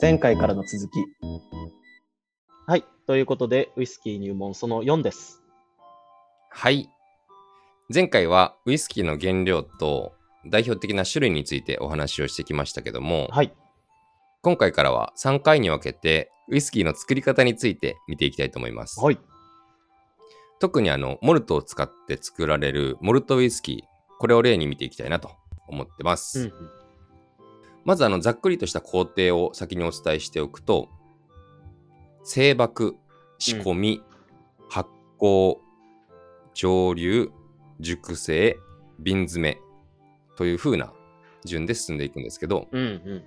前回からの続き。はい。ということで、ウイスキー入門その4です。はい。前回はウイスキーの原料と代表的な種類についてお話をしてきましたけども、はい。今回からは3回に分けてウイスキーの作り方について見ていきたいと思います。はい。特にあの、モルトを使って作られるモルトウイスキー、これを例に見ていきたいなと思ってます。うんうん。まずあの、ざっくりとした工程を先にお伝えしておくと、製爆、仕込み、発酵、蒸留、熟成、瓶詰めという風な順で進んでいくんですけど、うんうんうん。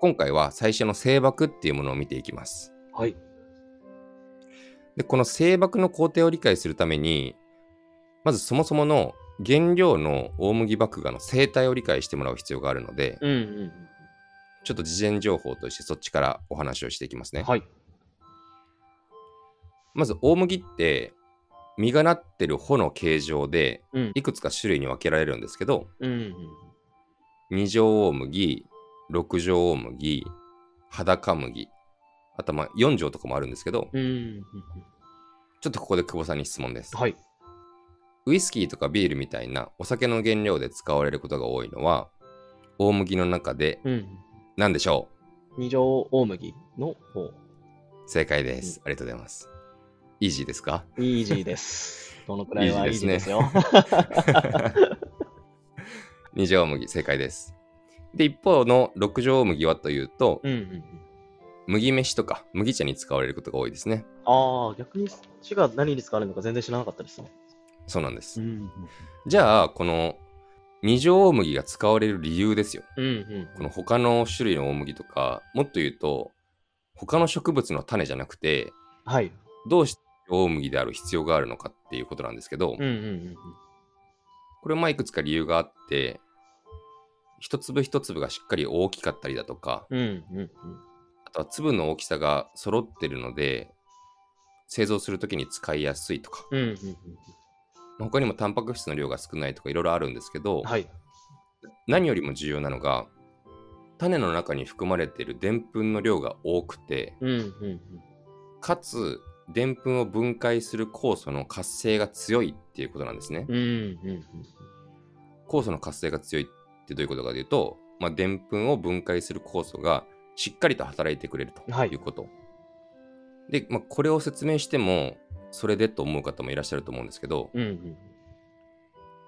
今回は最初の製爆っていうものを見ていきます。はい。で、この製爆の工程を理解するために、まずそもそもの原料の大麦麦芽の生態を理解してもらう必要があるので、うんうんちょっと事前情報としてそっちからお話をしていきますね。うん。はい。まず大麦って実がなってる穂の形状でうん。いくつか種類に分けられるんですけど、うんうん。二条大麦、六条大麦、裸麦、あとまあ四条とかもあるんですけど、うんうんうん。ちょっとここで久保さんに質問です。はい。ウイスキーとかビールみたいなお酒の原料で使われることが多いのは、大麦の中でうん。何でしょ二条大麦の方。う正解です。ありがとうございます。イージーですか？イージーです。どのくらいはイージーですよ。二条大麦、正解です。で、一方の六条大麦はというと、うんうんうん。麦飯とか麦茶に使われることが多いですね。ああ、逆にそっちが何に使われるのか全然知らなかったですね。そうなんです。んじゃあ、この二条大麦が使われる理由ですよ。うんうん。この他の種類の大麦とか、もっと言うと、他の植物の種じゃなくて、はい。どうして大麦である必要があるのかっていうことなんですけど、うんうんうんこれまあいくつか理由があって、一粒一粒がしっかり大きかったりだとか、うん。うんうんうん。あとは粒の大きさが揃ってるので、製造するときに使いやすいとか、うんうんうん他にもタンパク質の量が少ないとかいろいろあるんですけど、うん。はい。何よりも重要なのが、種の中に含まれているでんぷんの量が多くて、うんうんうん。かつ、でんぷんを分解する酵素の活性が強いっていうことなんですね。うんうんうん。酵素の活性が強いってどういうことかというと、まあ、でんぷんを分解する酵素がしっかりと働いてくれるとはいいうこと。で、まあ、これを説明しても、それでと思う方もいらっしゃると思うんですけど、うんうん。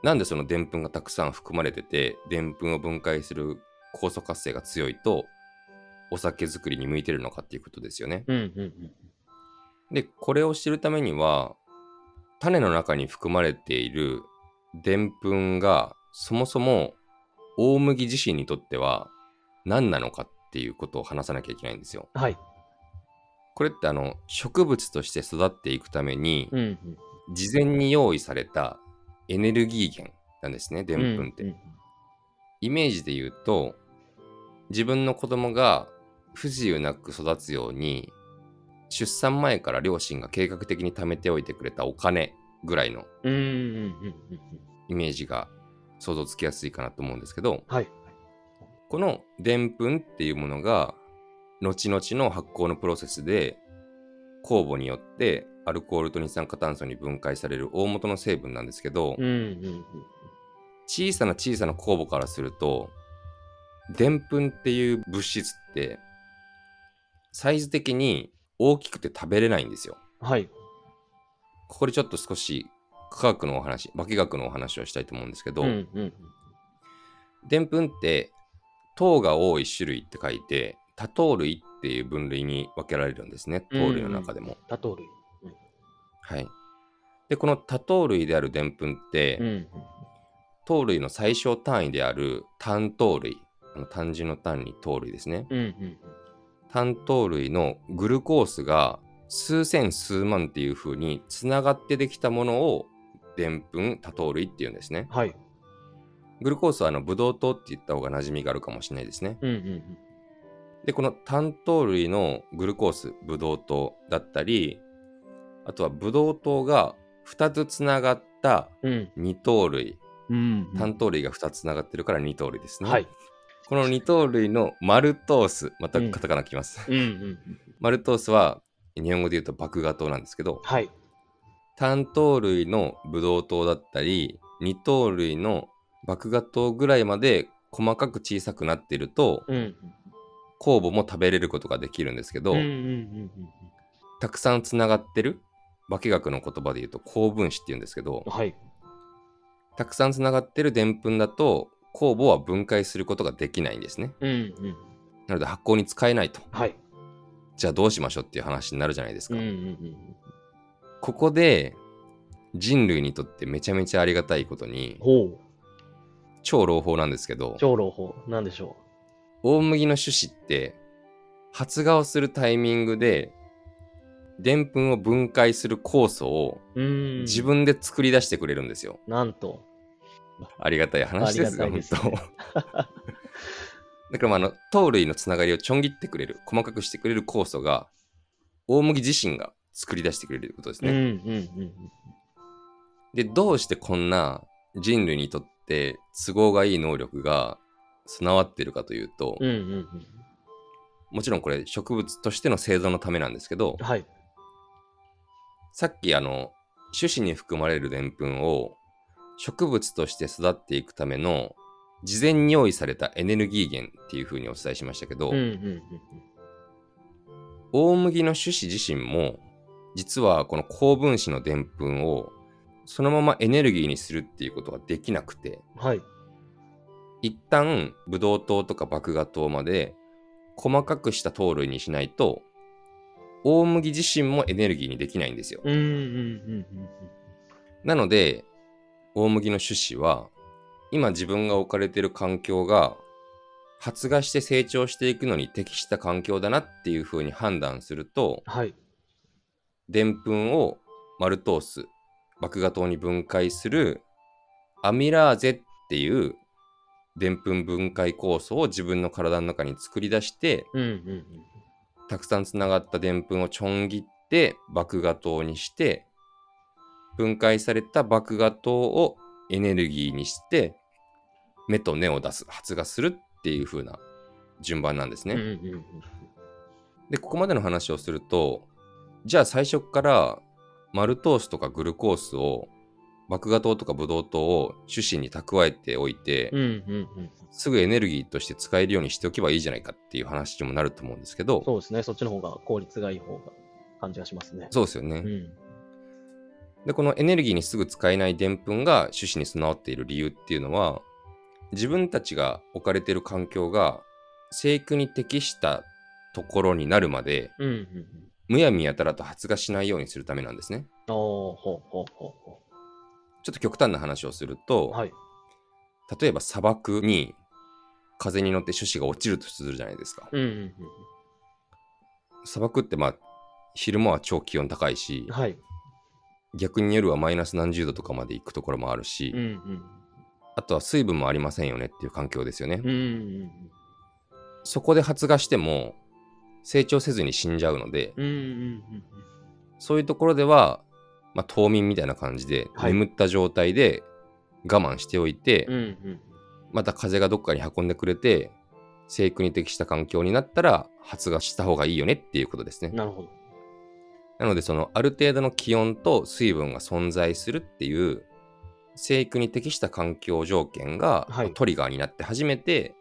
なんでそのでんぷんがたくさん含まれてて、でんぷんを分解する酵素活性が強いと、お酒作りに向いてるのかっていうことですよね。うんうんうん。で、これを知るためには、種の中に含まれているでんぷんがそもそも大麦自身にとっては何なのかっていうことを話さなきゃいけないんですよ。はい。これってあの植物として育っていくためにうんうん。事前に用意されたエネルギー源なんですね、でんぷんって。うんうんイメージで言うと自分の子供が不自由なく育つように出産前から両親が計画的に貯めておいてくれたお金ぐらいの。イメージが想像つきやすいかなと思うんですけどはい。このでんぷんっていうものが後々の発酵のプロセスで酵母によってアルコールと二酸化炭素に分解される大元の成分なんですけど、うんうんうん。小さな小さな酵母からするとでんぷんっていう物質ってサイズ的に大きくて食べれないんですよ。はい。ここでちょっと少し科学のお話化学のお話をしたいと思うんですけど、うんうんでんぷんって糖が多い種類って書いて多糖類っていう分類に分けられるんですね糖類の中でも。多糖類。はい。でこの多糖類であるでんぷんって、うんうん。糖類の最小単位である単糖類あの単純の単に糖類ですね。うんうん単糖類のグルコースが数千数万っていう風につながってできたものをでんぷん多糖類っていうんですね。はい。グルコースはあのブドウ糖って言った方が馴染みがあるかもしれないですね。うんうんで、この単糖類のグルコース、ブドウ糖だったり、あとはブドウ糖が2つつながったうん。二糖類、うん。単糖類が2つつながってるから二糖類ですね。はい。この二糖類のマルトース、またカタカナきます。うんうん。マルトースは日本語で言うと麦芽糖なんですけど、はい。単糖類のブドウ糖だったり、二糖類の麦芽糖ぐらいまで細かく小さくなっていると、うん。酵母も食べれることができるんですけど、たくさんつながってる化学の言葉で言うと高分子って言うんですけどうん。はい。たくさんつながってるでんぷんだと酵母は分解することができないんですねうんうん。なので発酵に使えないとはい。じゃあどうしましょうっていう話になるじゃないですか。ここで人類にとってめちゃめちゃありがたいことに。超朗報なんですけど超朗報。なんでしょ大麦の種子って発芽をするタイミングででんぷんを分解する酵素を。自。分で作り出してくれるんですよ。なんと。ありがたい話ですが、ありがたい本です当。だからまああの糖類のつながりをちょん切ってくれる、細かくしてくれる酵素が大麦自身が作り出してくれることですうんうね。んうんで、どうしてこんな人類にとって都合がいい能力が備わっているかというと、うん。うんうんうん。もちろんこれ植物としての生存のためなんですけど、はい。さっきあの種子に含まれるでんぷんを植物として育っていくための事前に用意されたエネルギー源っていうふうにお伝えしましたけど、うんうんうん大麦の種子自身も実はこの高分子のでんぷんをそのままエネルギーにするっていうことができなくてうん。はい。一旦ブドウ糖とか麦芽糖まで細かくした糖類にしないと大麦自身もエネルギーにできないんですよ。なので大麦の種子は今自分が置かれている環境が発芽して成長していくのに適した環境だなっていうふうに判断するとはい。でんぷんをマルトース麦芽糖に分解するアミラーゼっていうでんぷん分解酵素を自分の体の中に作り出してうんうんたくさんつながったでんぷんをちょん切って麦芽糖にして分解された麦芽糖をエネルギーにして芽と根を出す発芽するっていう風な順番なんですね。うん。うんうんうんでここまでの話をするとじゃあ最初からマルトースとかグルコースを麦芽糖とかブドウ糖を種子に蓄えておいて、うんうんうん。すぐエネルギーとして使えるようにしておけばいいじゃないかっていう話にもなると思うんですけどそうですね。そっちの方が効率がいい方が感じがしますね。そうですよね。うん。でこのエネルギーにすぐ使えないでんぷんが種子に備わっている理由っていうのは自分たちが置かれている環境が生育に適したところになるまでうんうんうん。むやみやたらと発芽しないようにするためなんですね。ほうほうほうほちょっと極端な話をすると、う。はい。例えば砂漠に風に乗って種子が落ちるとするじゃないですか。うんうん砂漠ってまあ昼間は超気温高いしうん。はい。逆に夜はマイナス何十度とかまで行くところもあるし、うんうん。あとは水分もありませんよねっていう環境ですよね。うんうんそこで発芽しても成長せずに死んじゃうので、うん。うんうんそういうところでは、まあ、冬眠みたいな感じではい眠った状態で我慢しておいて、うん。うんうん。また風がどっかに運んでくれて生育に適した環境になったら発芽した方がいいよねっていうことですね。なるほど。なのでそのある程度の気温と水分が存在するっていう生育に適した環境条件がはいトリガーになって初めて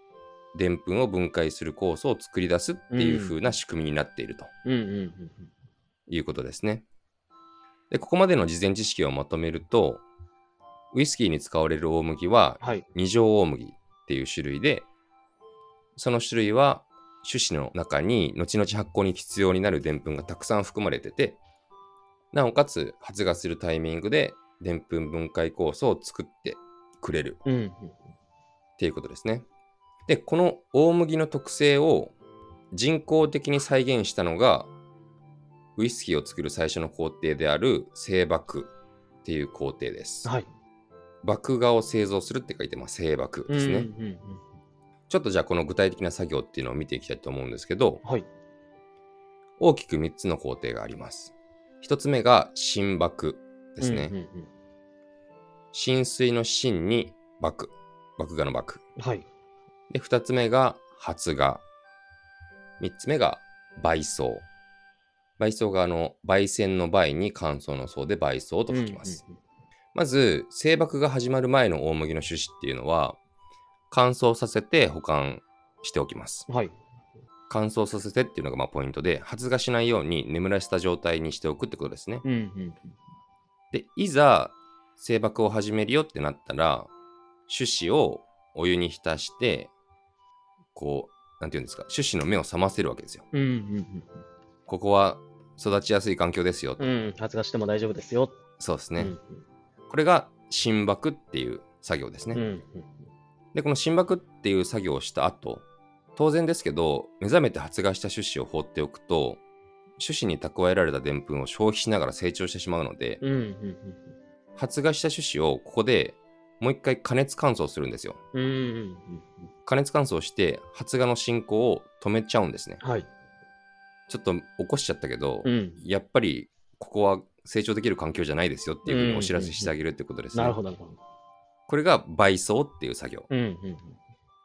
でんぷんを分解する酵素を作り出すっていう風な仕組みになっているということですね。でここまでの事前知識をまとめるとウイスキーに使われる大麦ははい。二条大麦っていう種類でその種類は種子の中に後々発酵に必要になるでんぷんがたくさん含まれててなおかつ発芽するタイミングででんぷん分解酵素を作ってくれる。っていうことですね。でこの大麦の特性を人工的に再現したのがウイスキーを作る最初の工程である製麦っていう工程です。はい。麦芽を製造するって書いてます製麦ですね。うんうんうんちょっとじゃあこの具体的な作業っていうのを見ていきたいと思うんですけど、はい。大きく3つの工程があります。1つ目が新麦ですね。うんうん浸水の芯に麦、麦芽の麦。うんはい。で、2つ目が発芽。3つ目が焙草。焙草があの、焙煎の焙に乾燥の層で焙草と書きます。うんうんまず、製箔が始まる前の大麦の種子っていうのは、乾燥させて保管しておきます。うんはい。乾燥させてっていうのがまあポイントで、発芽しないように眠らせた状態にしておくってことですね。うんうんで、いざ、製箔を始めるよってなったら、種子をお湯に浸して、こう、なんていうんですか、種子の目を覚ませるわけですよ。うん。うんうんここは育ちやすい環境ですよと。うん。うん。発芽しても大丈夫ですよ。そうですね。うんこれが新箔っていう作業ですね。うんうんで、この新箔っていう作業をした後、当然ですけど、目覚めて発芽した種子を放っておくと、種子に蓄えられたでんぷんを消費しながら成長してしまうので、うんうん発芽した種子をここでもう一回加熱乾燥するんですよ。うんうんうんうん加熱乾燥して発芽の進行を止めちゃうんですね。はい。ちょっと起こしちゃったけど、うん。やっぱりここは成長できる環境じゃないですよっていうふうにお知らせしてあげるってことですね。なるほど、なるほど。これが焙草っていう作業。うんうん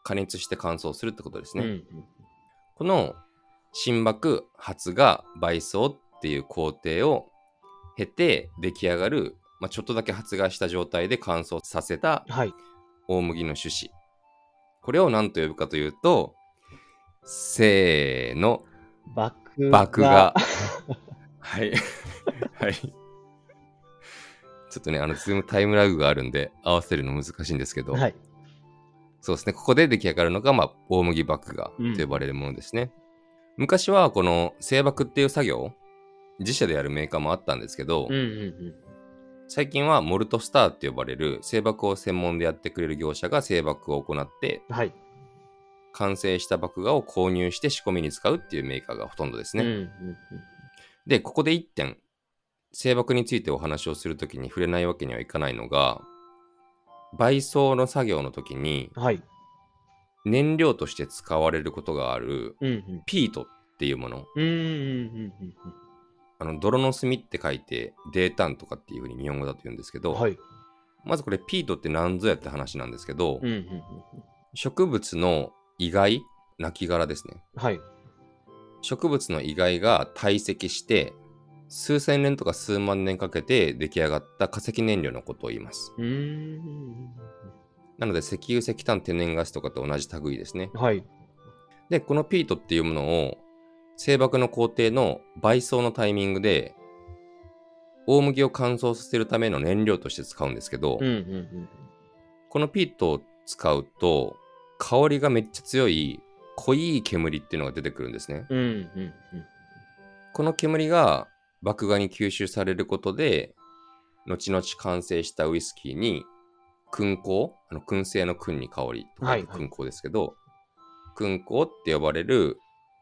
加熱して乾燥するってことですね。うん。うんこの新箔、発芽、焙草っていう工程を経て出来上がる、まあ、ちょっとだけ発芽した状態で乾燥させたはい。大麦の種子。これを何と呼ぶかというと、せーの、爆麦芽。はい。はい。ちょっとね、あの、ズームタイムラグがあるんで、合わせるの難しいんですけど、はい。そうですね、ここで出来上がるのが、まあ、大麦麦芽と呼ばれるものですね。昔は、この製箔っていう作業、自社でやるメーカーもあったんですけど、うんうん最近はモルトスターって呼ばれる製箔を専門でやってくれる業者が製箔を行って、うん。はい。完成した麦芽を購入して仕込みに使うっていうメーカーがほとんどですね。うんうんで、ここで1点、製箔についてお話をするときに触れないわけにはいかないのが、焙草の作業の時にうん。はい。燃料として使われることがあるうんうん。ピートっていうもの、うんうんうんうんあの泥の炭って書いてデータンとかっていうふうに日本語だと言うんですけど、うん。はい。まずこれピートって何ぞやって話なんですけど、うんうんうん植物の遺骸、亡骸ですね。うん。はい。植物の遺骸が堆積して数千年とか数万年かけて出来上がった化石燃料のことを言います。うーん。なので石油石炭天然ガスとかと同じ類ですね。はい。で、このピートっていうものを製箔の工程の焙草のタイミングで大麦を乾燥させるための燃料として使うんですけど、うんうんうん。このピートを使うと香りがめっちゃ強い濃い煙っていうのが出てくるんですね。うんうんうん。この煙が麦芽に吸収されることで後々完成したウイスキーに燻香？あの燻製の燻に香りとかはいはい燻香ですけど、燻香って呼ばれる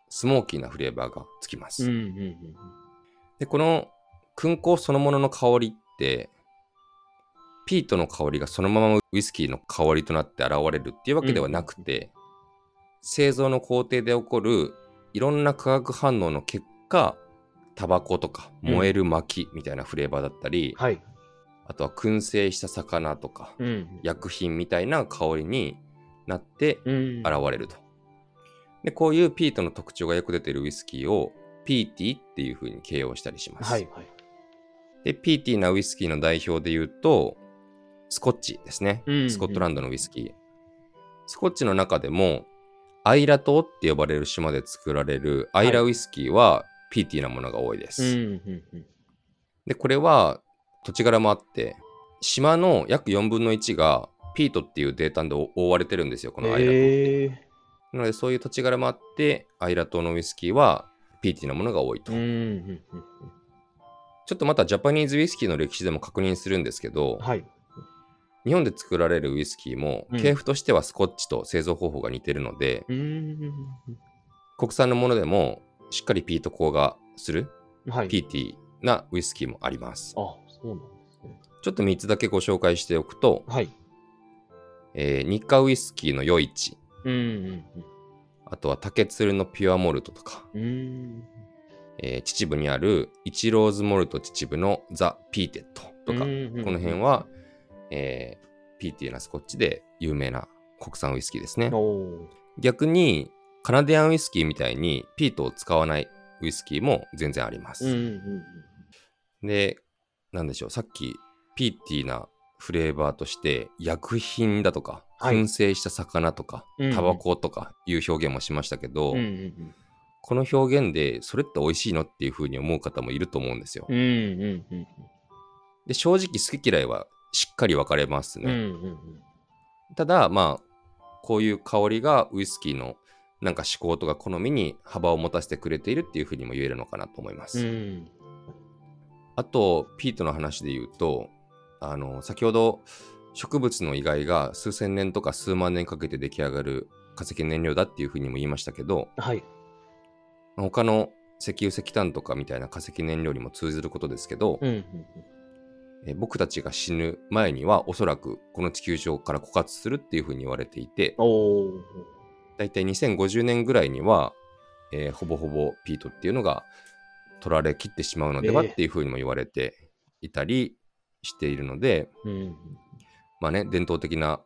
スモーキーなフレーバーがつきます。うんうんうん。でこの燻香そのものの香りってピートの香りがそのままウイスキーの香りとなって現れるっていうわけではなくて、製造の工程で起こるいろんな化学反応の結果タバコとか燃える薪みたいなフレーバーだったり、はい。あとは燻製した魚とかうん。薬品みたいな香りになってうん。現れると。でこういうピートの特徴がよく出ているウイスキーをピーティーっていう風に形容したりします。はいはい。で、ピーティーなウイスキーの代表で言うと、スコッチですね。うんスコットランドのウイスキー。スコッチの中でも、アイラ島って呼ばれる島で作られるアイラウイスキーはピーティーなものが多いです。うんうんうん。で、これは土地柄もあって、島の約4分の1がピートっていうデータで覆われてるんですよ、このアイラ島。なので、そういう土地柄もあって、アイラ島のウイスキーはピーティーなものが多いと。うんうんうん。ちょっとまたジャパニーズウイスキーの歴史でも確認するんですけど、はい。日本で作られるウイスキーも、うん系譜としてはスコッチと製造方法が似てるので、うん。国産のものでもしっかりピート香がするはい。ピーティーなウイスキーもあります。あ、そうなんですね。ちょっと3つだけご紹介しておくと、はい。えー日課ウイスキーの余市、うんうんあとは竹鶴のピュアモルトとか、うん。うん。えー秩父にあるイチローズモルト秩父のザ・ピーテッドとか、うんうんうんこの辺は、えーピーティーなスコッチで有名な国産ウイスキーですね。逆に、カナディアンウイスキーみたいにピートを使わないウイスキーも全然あります。うんうんうんで、なんでしょう、さっきピーティーなフレーバーとして、薬品だとか、はい燻製した魚とかタバコとかいう表現もしましたけど、うんうんこの表現で、それって美味しいのっていう風に思う方もいると思うんですよ。うんうんうんうんで、正直好き嫌いはしっかり分かれますうんうんね。うんただ、まあ、こういう香りがウイスキーのなんか思考とか好みに幅を持たせてくれているっていう風にも言えるのかなと思います。うんあと、ピートの話で言うと、あの、先ほど植物の遺骸が数千年とか数万年かけて出来上がる化石燃料だっていうふうにも言いましたけど、はい。他の石油石炭とかみたいな化石燃料にも通ずることですけど、うんうんえ僕たちが死ぬ前にはおそらくこの地球上から枯渇するっていうふうに言われていて、おー。だいたい2050年ぐらいには、えーほぼほぼピートっていうのが取られきってしまうのではえーっていうふうにも言われていたりしているので、うん。まあね、伝統的な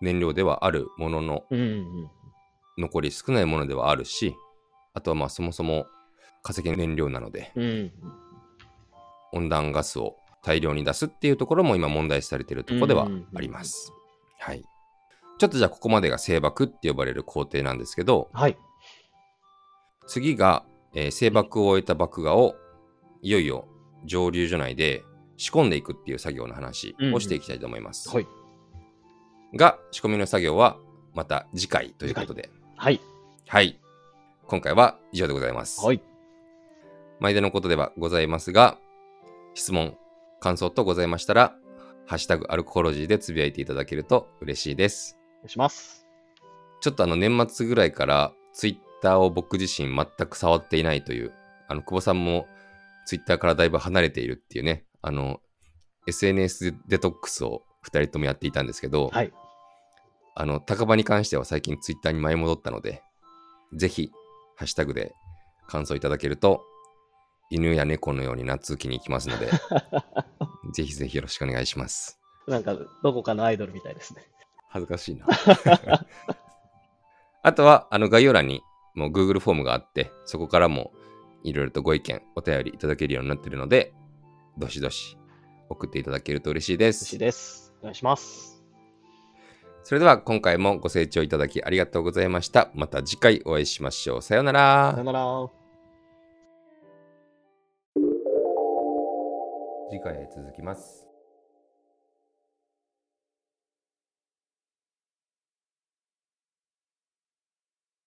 燃料ではあるものの、うんうん残り少ないものではあるし、あとはまあそもそも化石燃料なので、うん。うん。温暖ガスを大量に出すっていうところも今問題視されているところではあります。はい。ちょっとじゃあここまでが生爆って呼ばれる工程なんですけど、はい。次が、えー生爆を終えた爆芽をいよいよ蒸留所内で仕込んでいくっていう作業の話をしていきたいと思います。はい。が、仕込みの作業はまた次回ということで、はい。はい。今回は以上でございます。はい。毎度のことではございますが、質問、感想とございましたら、ハッシュタグアルコホロジーでつぶやいていただけると嬉しいです。お願いします。ちょっとあの年末ぐらいからツイッターを僕自身全く触っていないという、あの久保さんもツイッターからだいぶ離れているっていうね、あの SNS デトックスを2人ともやっていたんですけど、はい。あの高場に関しては最近ツイッターに前戻ったので、ぜひハッシュタグで感想いただけると、犬や猫のように夏気に行きますので、ぜひぜひよろしくお願いします。なんか、どこかのアイドルみたいですね。恥ずかしいな。あとは、あの概要欄にもう Google フォームがあって、そこからもいろいろとご意見、お便りいただけるようになっているので、どしどし送っていただけると嬉しいです嬉しい。です。お願いします。それでは今回もご清聴いただきありがとうございました。また次回お会いしましょう。さようならさよ。なら。次回へ続きます。